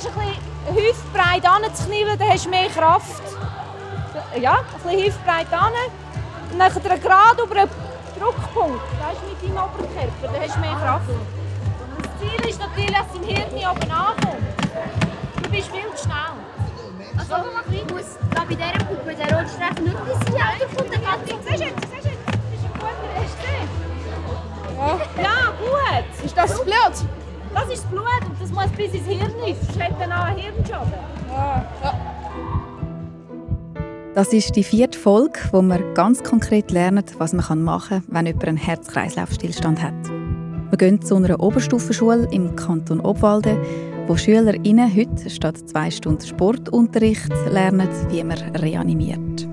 zuerst ein bisschen hüftbreit anzuknien, dann hast du mehr Kraft. Ja, ein bisschen hüftbreit an. Und dann gerade über einen Druckpunkt, das ist mit deinem Oberkörper, dann hast du mehr Kraft. Das Ziel ist natürlich, dass dein Hirn oben ankommt. Du bist viel zu schnell. Also, ich muss da bei dieser Puppe nur ein bisschen älter von der Katze. Siehst du jetzt, siehst du jetzt, das ist ein guter, hast du gesehen? Ja. gut. Ist das Blut? Das ist das Blut und das muss bis ins Hirn, sonst hat dann auch einen Hirnschaden. Ja. Das ist die vierte Folge, wo wir ganz konkret lernen, was man machen kann, wenn jemand einen Herz-Kreislauf-Stillstand hat. Wir gehen zu einer Oberstufenschule im Kanton Obwalden, wo SchülerInnen heute statt zwei Stunden Sportunterricht lernen, wie man reanimiert.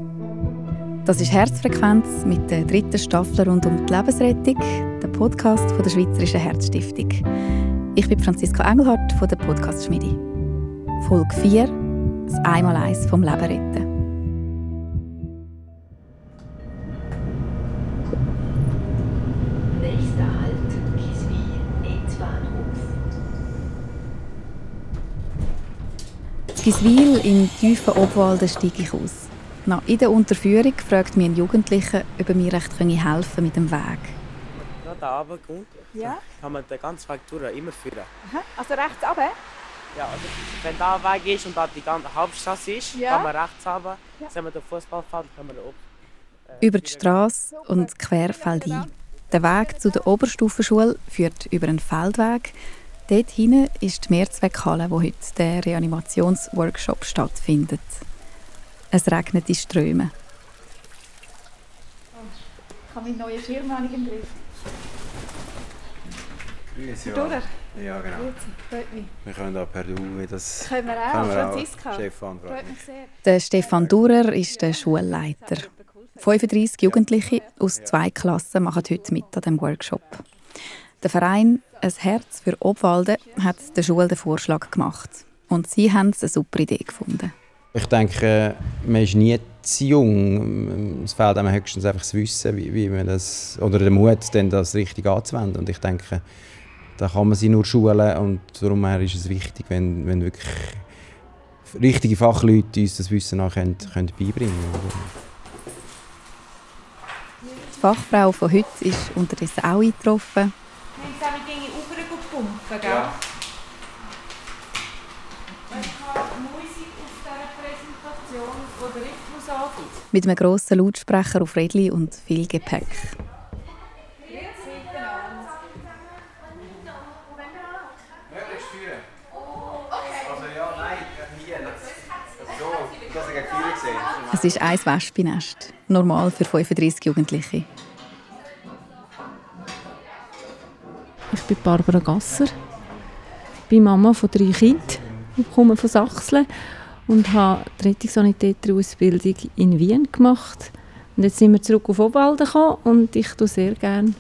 Das ist Herzfrequenz mit der dritten Staffel rund um die Lebensrettung, der Podcast von der Schweizerischen Herzstiftung. Ich bin Franziska Engelhardt von der Podcast Schmiede. Folge 4: Das Einmaleins vom Leben retten. Giswil im tiefen Obwalden steige ich aus. Na, in der Unterführung fragt mich ein Jugendlicher, ob er mir recht helfen könnte mit dem Weg. Wenn man runter kommt, ja. kann man den ganzen Weg durch immer führen. Aha. Also rechts runter? Ja, also wenn da ein Weg ist und da die ganze Hauptstraße ist, ja. kann man rechts runter. Ja. Sehen wir den Fußballfeld, kann man oben. Äh, über die Straße und quer fällt ein. Der Weg zu der Oberstufenschule führt über einen Feldweg, Dort hinten ist die Mehrzweckhalle, wo heute der Reanimationsworkshop stattfindet. Es regnet in Strömen. Ich habe meinen neuen Schirm im Griff. Grüß, ja. Ja, genau. Wir können auch per Du, wie das... Können wir auch, können wir Franziska. Auch. Stefan, freut mich. Der Stefan Durer ist der Schulleiter. 35 Jugendliche aus zwei Klassen machen heute mit an dem Workshop. Der Verein «Ein Herz für Obwalden» hat der Schule den Vorschlag gemacht. Und sie haben eine super Idee gefunden. Ich denke, man ist nie zu jung. Es fehlt einem höchstens einfach das Wissen, wie, wie man das, oder der Mut, das richtig anzuwenden. Und ich denke, da kann man sie nur schulen und darum ist es wichtig, wenn, wenn wirklich richtige Fachleute uns das Wissen auch können, können beibringen können. Die Fachfrau von heute ist unterdessen auch eingetroffen haben sie auch Dinge rübergepumpt, gell? Ja. Mit einem grossen Lautsprecher auf Rädchen und viel Gepäck. Es ist ein Wespennest, normal für 35 Jugendliche. Ich bin Barbara Gasser, bin Mama von drei Kindern, ich komme von Sachsen und habe die Rettungssanitäter-Ausbildung in Wien gemacht. Und jetzt sind wir zurück auf Obwalden gekommen und ich tue sehr gerne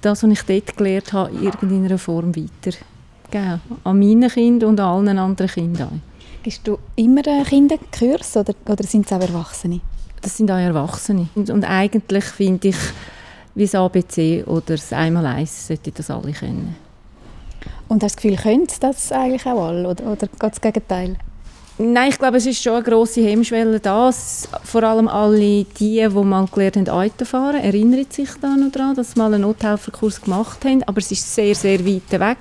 das, was ich dort gelernt habe, in irgendeiner Form weitergeben. An meine Kinder und an allen anderen Kindern. Gibst du immer Kinderkurs oder, oder sind es auch Erwachsene? Das sind auch Erwachsene. Und, und eigentlich finde ich, wie das ABC oder das Einmaleins sollte das alle kennen. Und hast du das Gefühl, können das eigentlich auch alle oder, oder geht das Gegenteil? Nein, ich glaube, es ist schon eine grosse Hemmschwelle da. Vor allem alle die, die mal gelernt haben, Auto fahren, erinnern sich da noch daran, dass sie mal einen Nothelferkurs gemacht haben. Aber es ist sehr, sehr weit weg.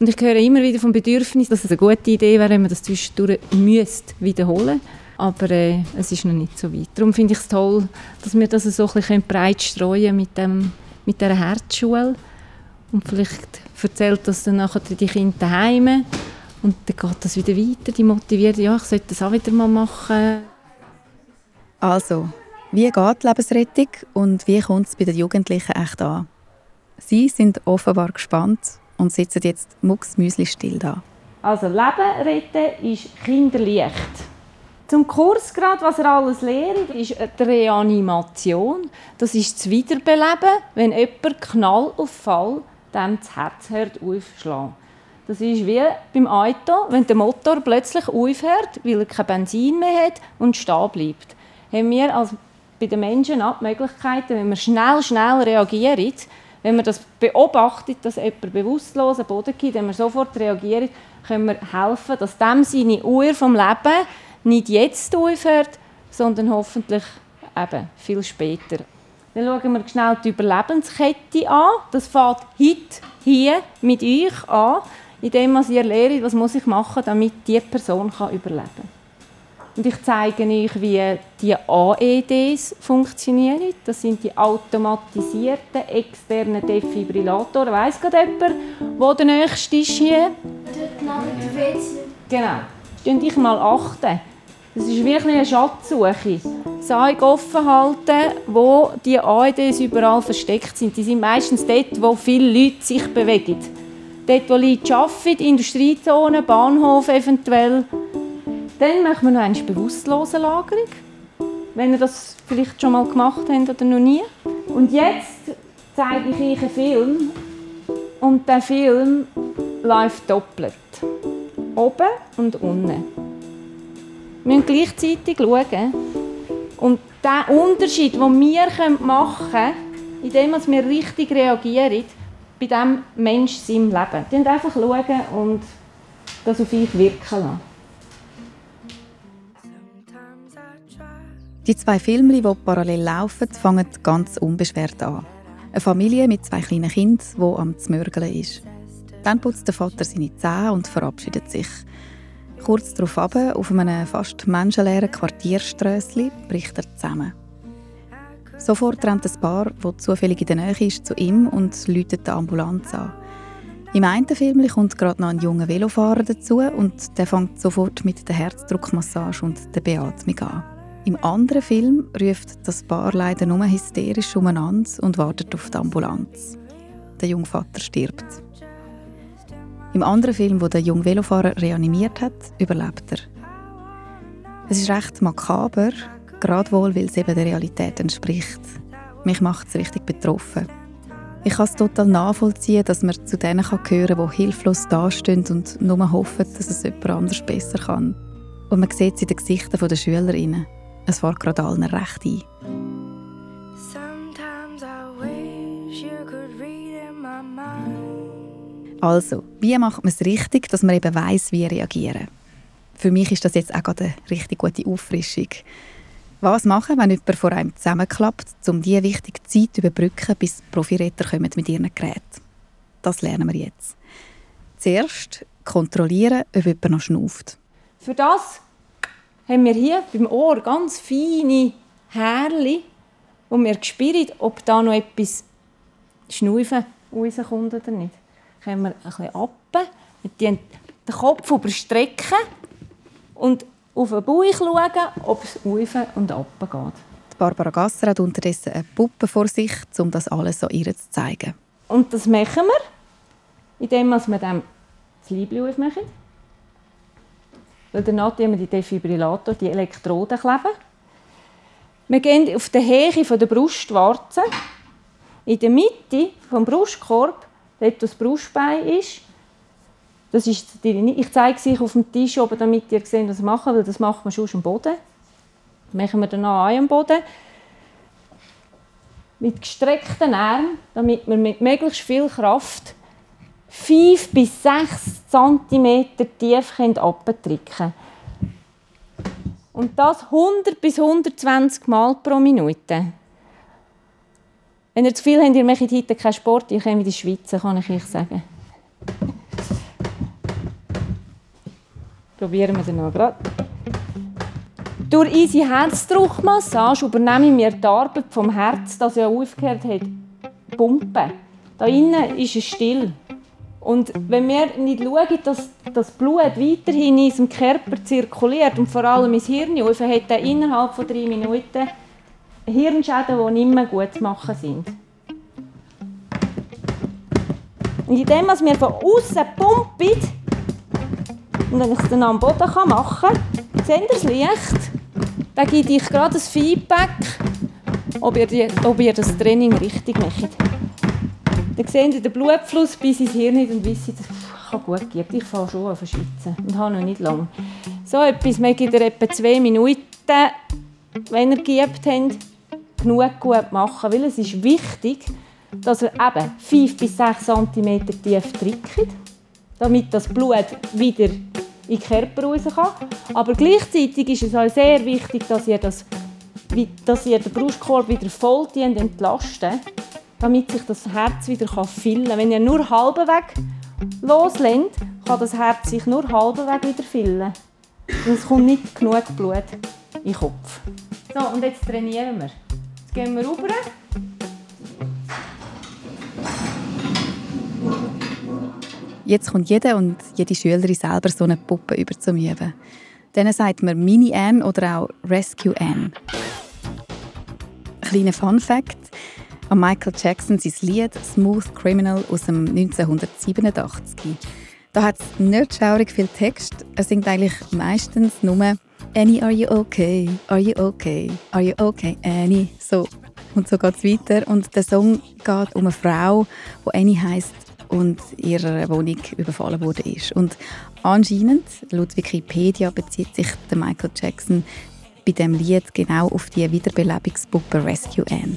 Und ich höre immer wieder vom Bedürfnis, dass es eine gute Idee wäre, wenn man das zwischendurch müsste wiederholen aber äh, es ist noch nicht so weit. Darum finde ich es toll, dass wir das so ein breit streuen mit, dem, mit dieser Herzschule und vielleicht erzählt das dann nachher die Kinder daheim und dann geht das wieder weiter, die motiviert, ja, ich sollte das auch wieder mal machen. Also, wie geht die Lebensrettung und wie kommt es bei den Jugendlichen echt an? Sie sind offenbar gespannt und sitzen jetzt mucksmüsli still da. Also Leben retten ist kinderleicht. Zum Kursgrad, was er alles lehrt, ist die Reanimation. Das ist das Wiederbeleben, wenn jemand Knall auf Fall dem das Herz hört aufschlagen. Das ist wie beim Auto, wenn der Motor plötzlich aufhört, weil er kein Benzin mehr hat und stehen bleibt. Haben wir als bei den Menschen auch die Möglichkeit, wenn wir schnell, schnell reagieren, Wenn man das beobachtet, dass jemand bewusstlos am Boden geht, wenn man sofort reagiert, können wir helfen, dass dem seine Uhr vom Leben nicht jetzt aufhört, sondern hoffentlich eben viel später. Dann schauen wir schnell die Überlebenskette an. Das fängt heute hier mit euch an, indem ihr lernt, was muss ich machen, damit diese Person überleben kann. Und ich zeige euch, wie die AEDs funktionieren. Das sind die automatisierten externen Defibrillatoren. Weiss gerade jemand, wo der nächste ist hier? Dort neben der WC. Genau. Stehen dich mal achten. Das ist wirklich eine Schatzsuche. Das Auge offen halten, wo die AEDs überall versteckt sind. Die sind meistens dort, wo viele Leute sich bewegen. Dort, wo Leute arbeiten, Industriezonen, Bahnhof eventuell. Dann machen wir noch eine Bewusstlosenlagerung, wenn ihr das vielleicht schon mal gemacht habt oder noch nie. Und jetzt zeige ich euch einen Film und der Film läuft doppelt. Oben und unten. Wir müssen gleichzeitig schauen. Und der Unterschied, den wir machen können, indem wir richtig reagieren, bei diesem Mensch seinem Leben. Wir einfach schauen und das auf euch wirken lassen. Die zwei Filme, die parallel laufen, fangen ganz unbeschwert an. Eine Familie mit zwei kleinen Kindern, die am Zmörgeln ist. Dann putzt der Vater seine Zähne und verabschiedet sich. Kurz darauf auf einem fast menschenleeren Quartierströssli bricht er zusammen. Sofort rennt ein Paar, das zufällig in der Nähe ist, zu ihm und läutet die Ambulanz an. Im einen Film kommt gerade noch ein junger Velofahrer dazu und der fängt sofort mit der Herzdruckmassage und der Beatmung an. Im anderen Film ruft das Paar leider nur hysterisch umeinander und wartet auf die Ambulanz. Der junge Vater stirbt. Im anderen Film, wo der junge Velofahrer reanimiert hat, überlebt er. Es ist recht makaber, gerade wohl, weil es eben der Realität entspricht. Mich macht es richtig betroffen. Ich kann es total nachvollziehen, dass man zu denen gehören kann, die hilflos dastehen und nur hoffen, dass es jemand anders besser kann. Und man sieht es in den Gesichtern der Schülerinnen. Es fällt gerade allen recht ein. Also, wie macht man es richtig, dass man eben weiss, wie reagieren? Für mich ist das jetzt auch gerade eine richtig gute Auffrischung. Was machen, wenn jemand vor einem zusammenklappt, um diese wichtige Zeit zu überbrücken, bis Profiretter kommen mit ihren Geräten? Das lernen wir jetzt. Zuerst kontrollieren, ob jemand noch schnauft. Für das haben wir hier beim Ohr ganz feine Härchen, wo wir spüren, ob da noch etwas Schnaufen rauskommt oder nicht. Dann können wir ein bisschen ab, den Kopf überstrecken und auf den Bauch schauen, ob es rauf und ab geht. Barbara Gasser hat unterdessen eine Puppe vor sich, um das alles so ihr zu zeigen. Und das machen wir, indem wir dem das Leibchen aufmachen. Weil danach tun wir die Defibrillator, die Elektroden kleben. Wir gehen auf die Höhe der Brustwarze. In der Mitte des Brustkorb, dort das Brustbein ist, das ist ich zeige es auf dem Tisch oben, damit ihr seht, was wir machen, weil das machen wir schon am Boden. Das machen wir dann auch am Boden. Mit gestreckten Armen, damit wir mit möglichst viel Kraft 5 bis 6 cm tief können. Und das 100 bis 120 Mal pro Minute. Wenn ihr zu viel habt, ihr macht heute keinen Sport, ihr kommt in die Schweiz, kann ich euch sagen. Probieren wir dann noch gerade. Durch unsere Herzdruckmassage übernehmen wir die Arbeit vom Herz, das ja aufgehört hat, pumpen. Da innen ist es still. Und wenn wir nicht schauen, dass das Blut weiterhin in unserem Körper zirkuliert und vor allem ins Hirn, hat er innerhalb von drei Minuten Hirnschäden, die nicht mehr gut zu machen sind. Und indem wir von außen pumpen und wenn ich es dann am Boden machen kann, seht das Licht? Dann gebe ich gerade ein Feedback, ob ihr, die, ob ihr das Training richtig macht. Dann seht ihr den Blutfluss bis ins Hirn und wisst, dass es gut gibt. Ich fahre schon an verschwitzen und habe noch nicht lange. So etwas mögt ihr etwa zwei Minuten, wenn ihr geübt habt, genug gut machen. Weil es ist wichtig, dass er eben 5 bis 6 cm tief drückt, damit das Blut wieder in den Körper raus kann. Aber gleichzeitig ist es auch sehr wichtig, dass ihr, das, dass ihr den Brustkorb wieder voll entlasten damit sich das Herz wieder füllen kann. Wenn ihr nur halben Weg loslässt, kann das Herz sich nur halben Weg wieder füllen. Und es kommt nicht genug Blut in den Kopf. So, und jetzt trainieren wir. Jetzt gehen wir rüber. Jetzt kommt jeder und jede Schülerin selber so eine Puppe über zum Üben. Denen sagt man Mini Anne oder auch Rescue Anne. Kleiner Fun Fact: An Michael Jackson sein Lied Smooth Criminal aus dem 1987. Da hat es nicht schaurig viel Text. Er singt eigentlich meistens nur Annie, are you okay? Are you okay? Are you okay, Annie? So. Und so geht es weiter. Und der Song geht um eine Frau, die Annie heißt und ihre Wohnung überfallen wurde. Und anscheinend, laut Wikipedia, bezieht sich Michael Jackson bei dem Lied genau auf die Wiederbelebungspuppe Rescue Anne.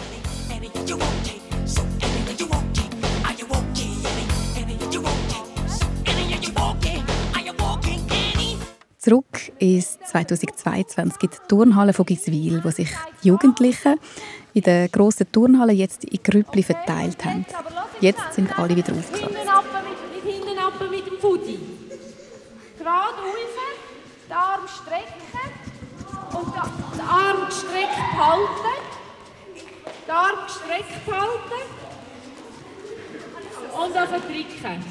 Zurück ins 2022 gibt die Turnhalle von Giswil, wo sich die Jugendlichen in der grossen Turnhalle jetzt in Grüppli verteilt haben. Jetzt sind alle wieder aufgeklappt. Hinten ab mit dem Fudi. Gerade rauf, den Arm strecken und den Arm gestreckt halten. Den Arm gestreckt halten und auf drücken.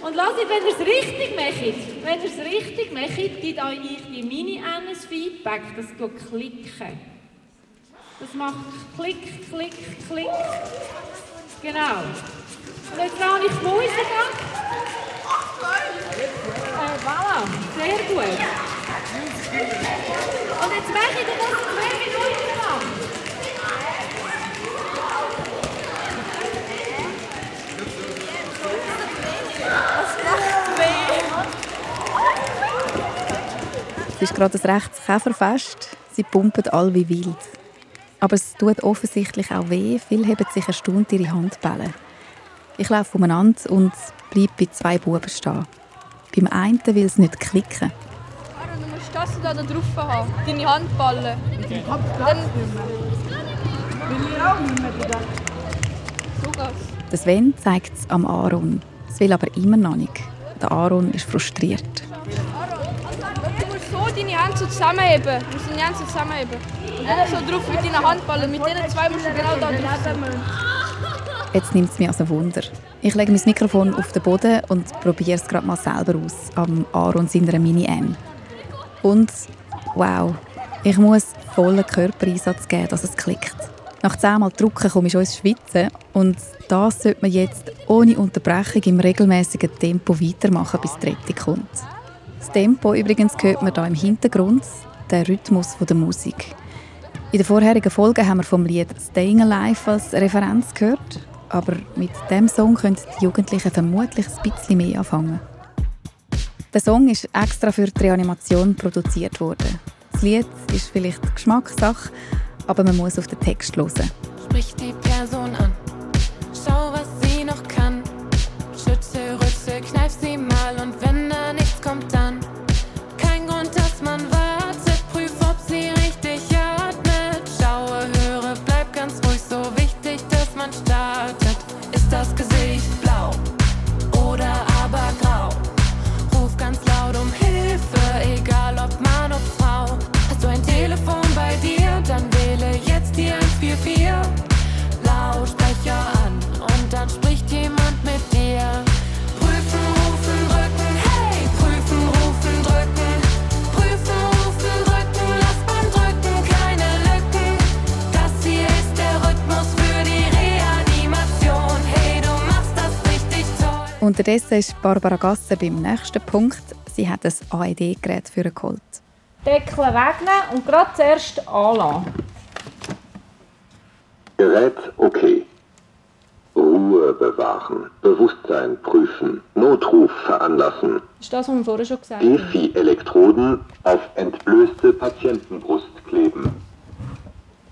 Und lasst wenn ihr es richtig macht, wenn ihr es richtig macht, gibt euch die mini ein Feedback, das geht klicken. Das macht Klick, Klick, Klick. Genau. Und jetzt lasse ich die Musik an. Äh, voilà, sehr gut. Und jetzt mache ich das zwei Minuten lang. Es ist gerade ein rechtes Käferfest. Sie pumpen all wie wild. Aber es tut offensichtlich auch weh. Viele heben sich erstaunt ihre Handballen. Ich laufe umeinander und bleibe bei zwei Buben stehen. Beim einen will es nicht klicken. Aaron, du musst das da drauf haben. Deine Handballen. Dann... Will ich auch nicht mehr So geht's. Sven zeigt es am Aaron. Es will aber immer noch nicht. Der Aaron ist frustriert deine Hände so zusammenheben. Du musst deine Hände so zusammenheben. Und dann so drauf mit deinen Handballen. Mit diesen zwei musst du genau da drauf Jetzt nimmt es mich als ein Wunder. Ich lege mein Mikrofon auf den Boden und probiere es gerade mal selber aus, am Aaron seiner Mini-M. Und wow, ich muss vollen Körpereinsatz geben, dass es klickt. Nach zehnmal Drucken komme ich schon ins Schwitzen und das sollte man jetzt ohne Unterbrechung im regelmäßigen Tempo weitermachen, bis die Rettung kommt. Das Tempo übrigens hört man hier im Hintergrund, der Rhythmus der Musik. In der vorherigen Folge haben wir vom Lied Staying Alive als Referenz gehört, aber mit dem Song können die Jugendlichen vermutlich ein bisschen mehr anfangen. Der Song ist extra für die Reanimation produziert worden. Das Lied ist vielleicht Geschmackssache, aber man muss auf den Text hören. Sprich die Person Unterdessen ist Barbara Gasser beim nächsten Punkt. Sie hat ein AED-Gerät für geholt. Deckel wegnehmen und gerade zuerst anlassen. Gerät okay. Ruhe bewahren, Bewusstsein prüfen, Notruf veranlassen. Ist das, was wir vorher schon gesagt haben. Defi-Elektroden auf entblößte Patientenbrust kleben.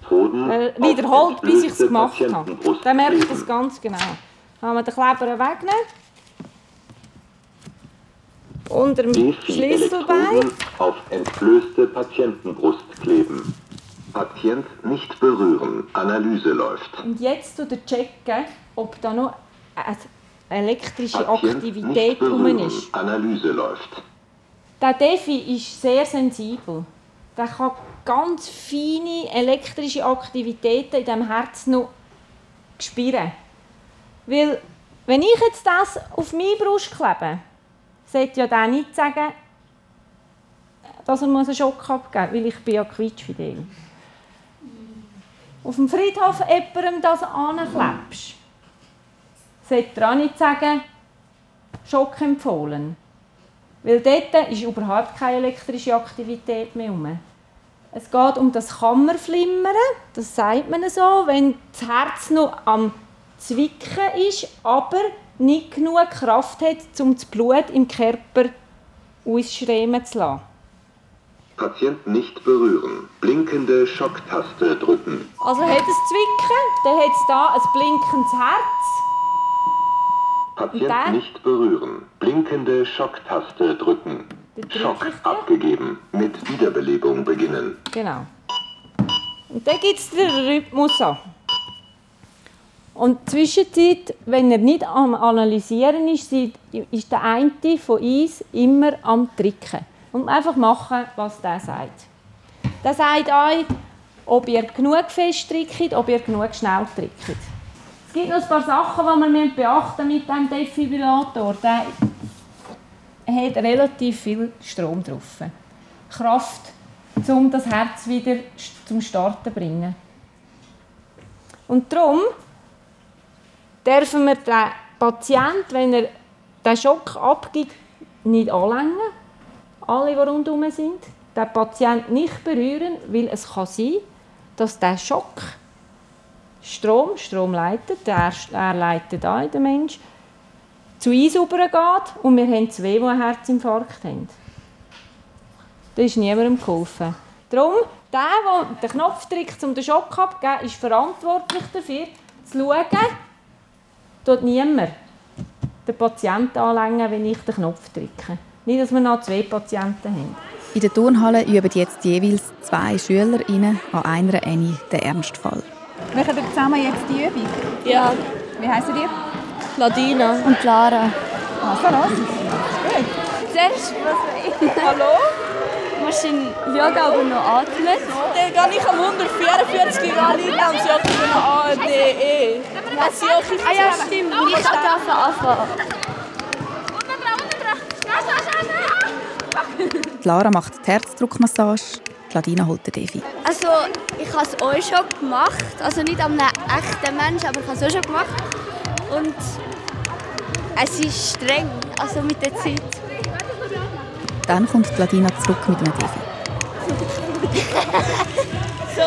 Elektroden auf wiederholt, bis ich es gemacht habe. Dann merke ich das ganz genau. Dann haben wir den Kleber wegnehmen. Unter dem Schlüsselbein. Auf entblößte Patientenbrust kleben. Patient nicht berühren. Analyse läuft. Und jetzt checken, ob da noch eine elektrische Patient Aktivität nicht rum berühren. ist. Analyse läuft. Der Defi ist sehr sensibel. Der kann ganz feine elektrische Aktivitäten in dem Herz noch spüren. Weil, wenn ich jetzt das auf meine Brust klebe, sollte ja der nicht sagen, dass er einen Schock abgeben muss, weil ich bin ja quietschfidel. Auf dem Friedhof jemandem das anklebst, sollte er auch nicht sagen, Schock empfohlen. Weil dort ist überhaupt keine elektrische Aktivität mehr herum. Es geht um das Kammerflimmern, das sagt man so, wenn das Herz noch am Zwicken ist, aber nicht genug Kraft hat, um das Blut im Körper ausströmen zu lassen. Patient nicht berühren. Blinkende Schocktaste drücken. Also hat es Zwicken, dann hat es da ein blinkendes Herz. Patient nicht berühren. Blinkende Schocktaste drücken. Schock abgegeben. Mit Wiederbelebung beginnen. Genau. Und dann gibt es den Rhythmus an. Und Zwischenzeit, wenn er nicht am Analysieren ist, ist der eine von uns immer am Tricken. Und einfach machen, was der sagt. Der sagt euch, ob ihr genug fest trickt, ob ihr genug schnell trickt. Es gibt noch ein paar Sachen, die wir beachten mit diesem Defibrillator. Der hat relativ viel Strom drauf. Kraft, um das Herz wieder zum Starten zu bringen. Und darum dürfen wir den Patienten, wenn er den Schock abgibt, nicht anlängen. Alle, die rundherum sind. Den Patienten nicht berühren, weil es kann sein, dass der Schock Strom, Strom leitet, er, er leitet ein, der Mensch, zu uns übergeht und wir haben zwei, die einen Herzinfarkt haben. Da ist niemandem geholfen. Darum, der, der den Knopf drückt, um den Schock abzugeben, ist verantwortlich dafür, zu schauen, tut niemand den Patienten anlängen, wenn ich den Knopf drücke. Nicht, dass wir noch zwei Patienten haben. In der Turnhalle üben jetzt jeweils zwei SchülerInnen an einer Ende den Ernstfall. Machen wir zusammen jetzt die Übung? Ja, Wie heißen ihr? Ladina. Und Lara. Also los. Zuerst, was Hallo? Musst in Yoga aber noch atmen. Dann gehe ich am 144 Grad rein und sie auch für eine ADE. Was auch Ah ja, stimmt. Ich darf anfangen. Die Lara macht die Herzdruckmassage, die Ladina holt den Defi. Also, ich habe es auch schon gemacht. Also nicht an einem echten Menschen, aber ich habe es auch schon gemacht. Und es ist streng, also mit der Zeit. Dann kommt die Ladina zurück mit einem Defi. so?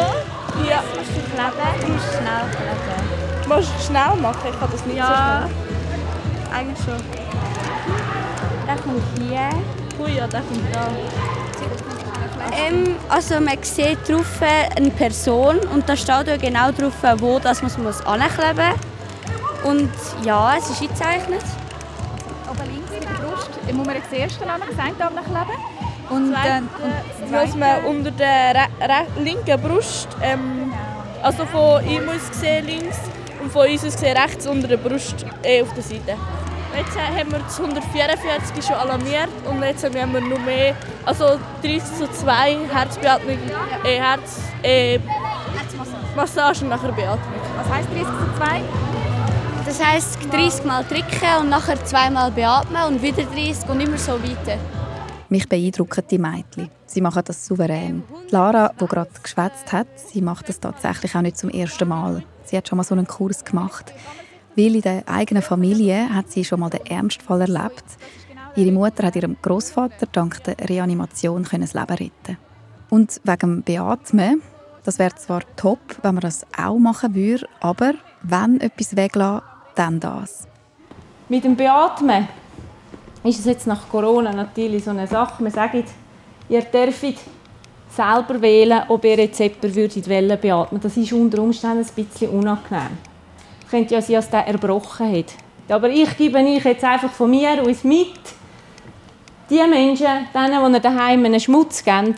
Ja. Kleben, du musst schnell kleben. Musst du schnell machen? Ich kann das nicht Ja. so Eigentlich schon. Der kommt hier. schnell. Ui, ja, der kommt da. Ähm, also man sieht drauf eine Person und da steht auch genau drauf, wo das man muss ankleben muss. Und ja, es ist eingezeichnet. Brust muss man das erste an das eine Arm kleben. Und dann das Muss man unter der linken Brust, ähm, also von ihm aus gesehen links und von uns aus gesehen rechts unter der Brust äh, auf der Seite. Jetzt äh, haben wir das 144 schon alarmiert und jetzt haben wir noch mehr, also 30 zu 2 Herzbeatmung, äh, Herz, äh, Massage und nachher Beatmung. was heisst 30 zu 2? Das heisst 30 Mal drücken und nachher zweimal beatmen und wieder 30 und immer so weiter. Mich beeindrucken die Mädchen. Sie machen das souverän. Lara, die gerade geschwätzt hat, sie macht das tatsächlich auch nicht zum ersten Mal. Sie hat schon mal so einen Kurs gemacht. Weil in der eigenen Familie hat sie schon mal den Ernstfall erlebt. Ihre Mutter hat ihrem Großvater dank der Reanimation das Leben retten. Und wegen dem Beatmen, das wäre zwar top, wenn man das auch machen würde, aber wenn etwas weglassen, dann das. Mit dem Beatmen ist es jetzt nach Corona natürlich so eine Sache. Wir sagen, ihr dürft selber wählen, ob ihr jetzt jemanden würdet Wellen beatmen Das ist unter Umständen ein bisschen unangenehm. Es könnte ja sein, dass der erbrochen hat. Aber ich gebe euch jetzt einfach von mir aus mit, die Menschen, denen, die ihr daheim einen Schmutz geben,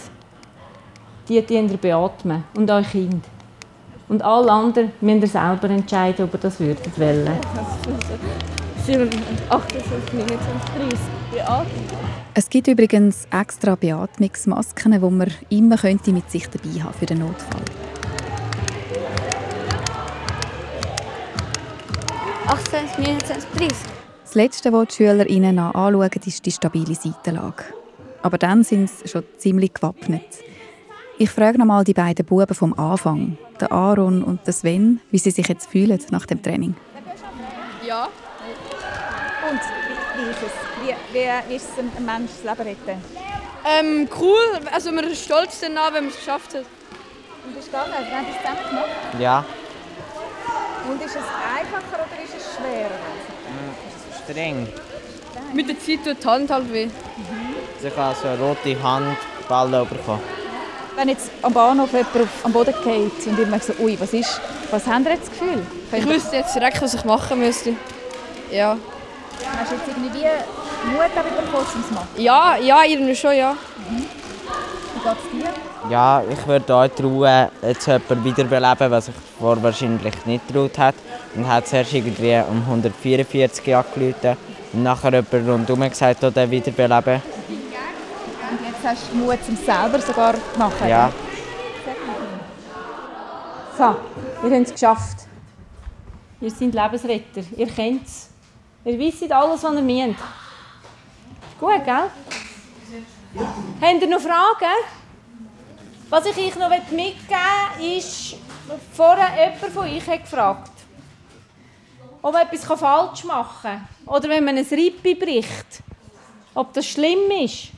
die ihr beatmen und euer Kind. Und alle anderen müsst ihr selber entscheiden, ob ihr das würdet wollen. 28, 29, 30. Beatmen. Es gibt übrigens extra Beatmungsmasken, die man immer könnte mit sich dabei haben für den Notfall. 28, 29, 30. Das Letzte, was die SchülerInnen anschauen, ist die stabile Seitenlage. Aber dann sind sie schon ziemlich gewappnet. Ich frage noch mal die beiden Buben vom Anfang, den Aaron und den Sven, wie sie sich jetzt fühlen nach dem Training. Ja. Und wie ist es? Wie, wie, wie ist es, ein Mensch das Leben retten? Ähm, cool, also wir sind stolz danach, wenn man es geschafft hat. Und bist du gegangen? Wir haben das zusammen gemacht. Ja, Und ist es einfacher oder ist es schwerer? streng. Mit der Zeit tut die Hand halt weh. Ich habe so eine rote Hand Ball bekommen. Wenn jetzt am Bahnhof jemand auf, am Boden geht und immer so, ui, was ist, was haben ihr jetzt das Gefühl? Ich Könnt ihr- wüsste jetzt direkt, was ich machen müsste. Ja. Hast du jetzt irgendwie wie Mut auch wieder bekommen, um es zu machen? Ja, ja, irgendwie schon, ja. Wie geht es dir? Ja, ich würde euch trauen, jetzt jemanden wiederbeleben, was ich vorher wahrscheinlich nicht getraut hat. Und hat zuerst irgendwie um 144 angerufen und nachher jemand rundherum gesagt, er wiederbeleben. Hast du Mut, um es selber sogar zu machen? Ja. So, ihr habt es geschafft. Ihr seid Lebensretter. Ihr kennt es. Ihr wisst alles, was ihr müsst. Gut, gell? Habt ihr noch Fragen? Was ich euch noch mitgeben will, ist, vorher jemand von euch hat gefragt, ob man etwas falsch machen kann. Oder wenn man ein Rippe bricht. Ob das schlimm ist.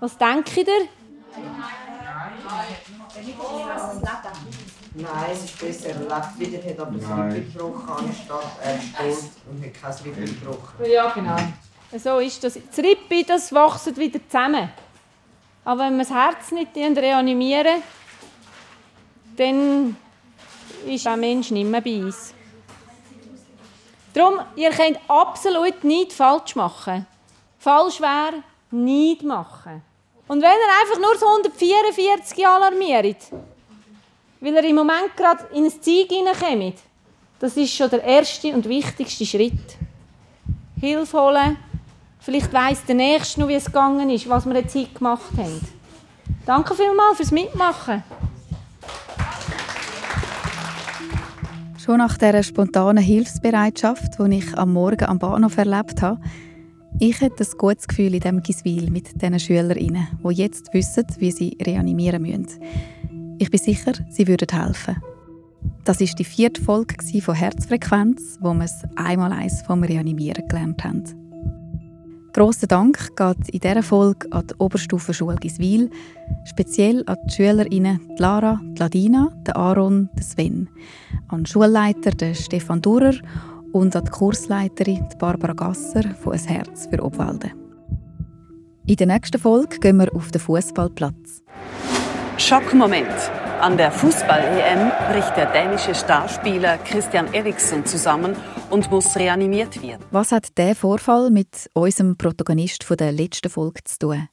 Was denkt ihr? Nein, es ist besser, er lebt wieder, hat aber das Rippen gebrochen, anstatt er steht und hat kein Rippen gebrochen. Ja, genau. So ist das. Das Rippe, das wächst wieder zusammen. Aber wenn wir das Herz nicht reanimieren, dann ist der Mensch nicht mehr bei uns. Darum, ihr könnt absolut nichts falsch machen. Falsch wäre, nichts machen. Und wenn ihr einfach nur so 144 alarmiert, weil ihr im Moment gerade in ein Zeug hineinkommt, das ist schon der erste und wichtigste Schritt. Hilfe holen. Vielleicht weiss der Nächste noch, wie es gegangen ist, was wir jetzt heute gemacht haben. Danke vielmals fürs Mitmachen. Schon nach dieser spontanen Hilfsbereitschaft, die ich am Morgen am Bahnhof erlebt habe, ich hatte ein gutes Gefühl in diesem Giswil mit diesen SchülerInnen, die jetzt wissen, wie sie reanimieren müssen. Ich bin sicher, sie würden helfen. Das war die vierte Folge von Herzfrequenz, wo wir es einmal eins vom Reanimieren gelernt haben. Grossen Dank geht in dieser Folge an die Oberstufenschule Giswil, speziell an die SchülerInnen die Lara, die Ladina, den Aaron, den Sven, an den Schulleiter den Stefan Durer und an die Kursleiterin Barbara Gasser von «Ein Herz für Obwalden». In der nächsten Folge gehen wir auf den Fußballplatz. Schockmoment. An der Fußball-EM bricht der dänische Starspieler Christian Eriksen zusammen und muss reanimiert werden. Was hat der Vorfall mit unserem Protagonist von der letzten Folge zu tun?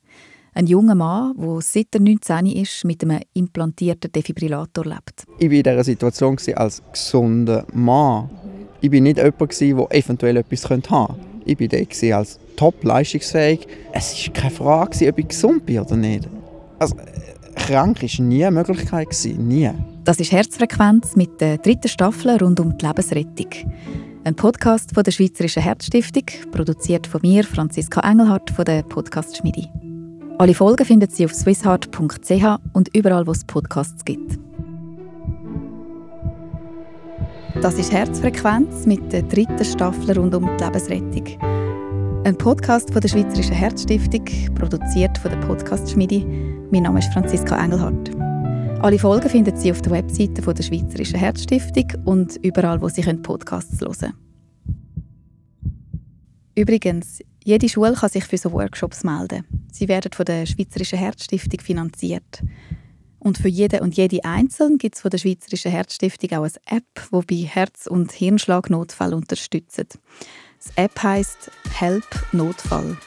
Ein junger Mann, der seit er 19 ist, mit einem implantierten Defibrillator lebt. Ich war in dieser Situation als gesunder Mann. Ich war nicht jemand, der eventuell etwas haben könnte. Ich war dort als top leistungsfähig. Es war keine Frage, ob ich gesund bin oder nicht. Also, krank war nie eine Möglichkeit. Nie. Das ist Herzfrequenz mit der dritten Staffel rund um die Lebensrettung. Ein Podcast von der Schweizerischen Herzstiftung, produziert von mir, Franziska Engelhardt von der Podcast Schmiedi. Alle Folgen finden Sie auf swissheart.ch und überall, wo es Podcasts gibt. Das ist Herzfrequenz mit der dritten Staffel rund um die Lebensrettung. Ein Podcast von der Schweizerischen Herzstiftung, produziert von der Podcast Schmiedi. Mein Name ist Franziska Engelhardt. Alle Folgen finden Sie auf der Webseite von der Schweizerischen Herzstiftung und überall, wo Sie Podcasts hören können. Übrigens, jede Schule kann sich für so Workshops melden. Sie werden von der Schweizerischen Herzstiftung finanziert. Und für jeden und jede Einzelne gibt es von der Schweizerischen Herzstiftung auch eine App, die bei Herz- und Hirnschlagnotfall unterstützt. Die App heißt Help Notfall.